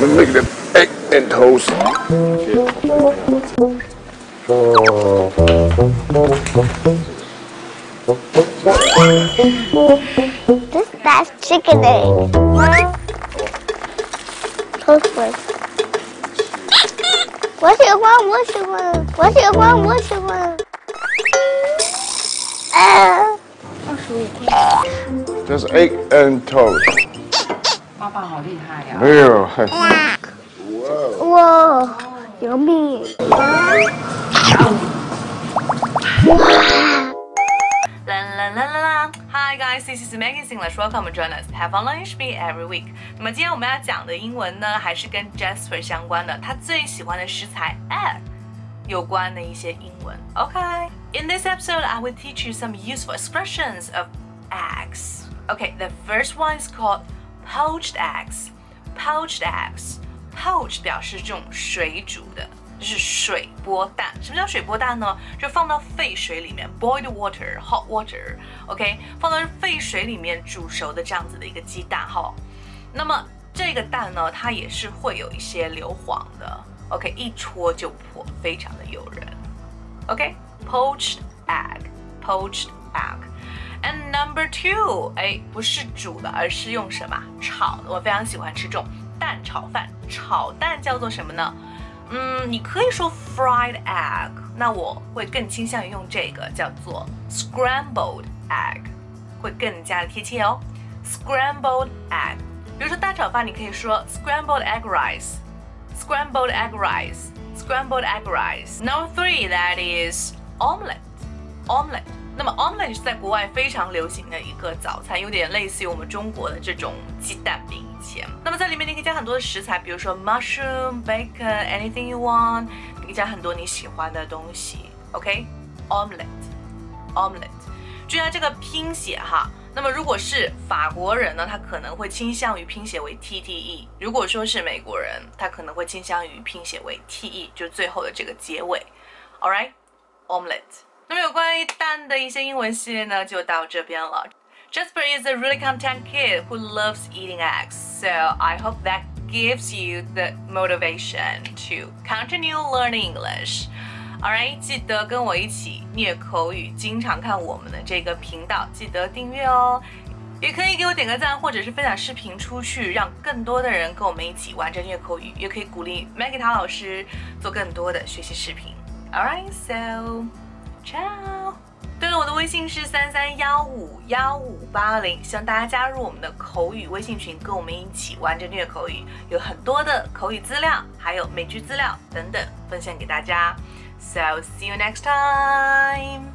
Let me look at them egg and toast. This that's chicken egg. Toast one. What's your one? What's your one? What's your one? What's your. Uh. Just egg and toast. 爸爸好厉害呀、 Real. 哇，有米。 La la la la la! Hi guys, this is Maggie English. Welcome to join us. Have online with me every week. 那么今天我们要讲的英文呢，还是跟 Jasper 相关的，他最喜欢的食材 egg 有关的一些英文。Okay. In this episode, I will teach you some useful expressions of eggs. Okay, the first one is called poached eggs. Poached eggs. Poach 表示这种水煮的，就是水波蛋。什么叫水波蛋呢？就放到沸水里面，boiled water, hot water, OK，放到沸水里面煮熟的这样子的一个鸡蛋哈。那么这个蛋呢，它也是会有一些硫磺的，OK，一戳就破，非常的诱人。OK，poached、egg，poached egg。And number two，哎，不是煮的，而是用什么炒的？我非常喜欢吃这种蛋炒饭，炒蛋叫做什么呢？嗯，你可以说 fried egg，那我会更倾向于用这个叫做 scrambled egg，会更加的贴切哦。scrambled egg，比如说蛋炒饭，你可以说 scrambled egg rice，scrambled egg rice，scrambled egg rice。Number three, that is omelette，omelette。那么 omelette 是在国外非常流行的一个早餐，有点类似于我们中国的这种鸡蛋饼以前。那么在里面你可以加很多的食材，比如说 mushroom、bacon、anything you want，你可以加很多你喜欢的东西。OK，omelette，omelette。注意它这个拼写哈。那么如果是法国人呢，他可能会倾向于拼写为 T T E；如果说是美国人，他可能会倾向于拼写为 T E，就最后的这个结尾。All right，omelette。那么有关于蛋的一些英文系列呢，就到这边了。Jasper is a really content kid who loves eating eggs, so I hope that gives you the motivation to continue learning English. Alright，记得跟我一起虐口语，经常看我们的这个频道，记得订阅哦。也可以给我点个赞，或者是分享视频出去，让更多的人跟我们一起玩着虐口语。也可以鼓励 Maggie 塔老师做更多的学习视频。Alright, so. 微信是三三幺五幺五八零，希望大家加入我们的口语微信群，跟我们一起玩着虐口语，有很多的口语资料，还有美剧资料等等分享给大家。So see you next time.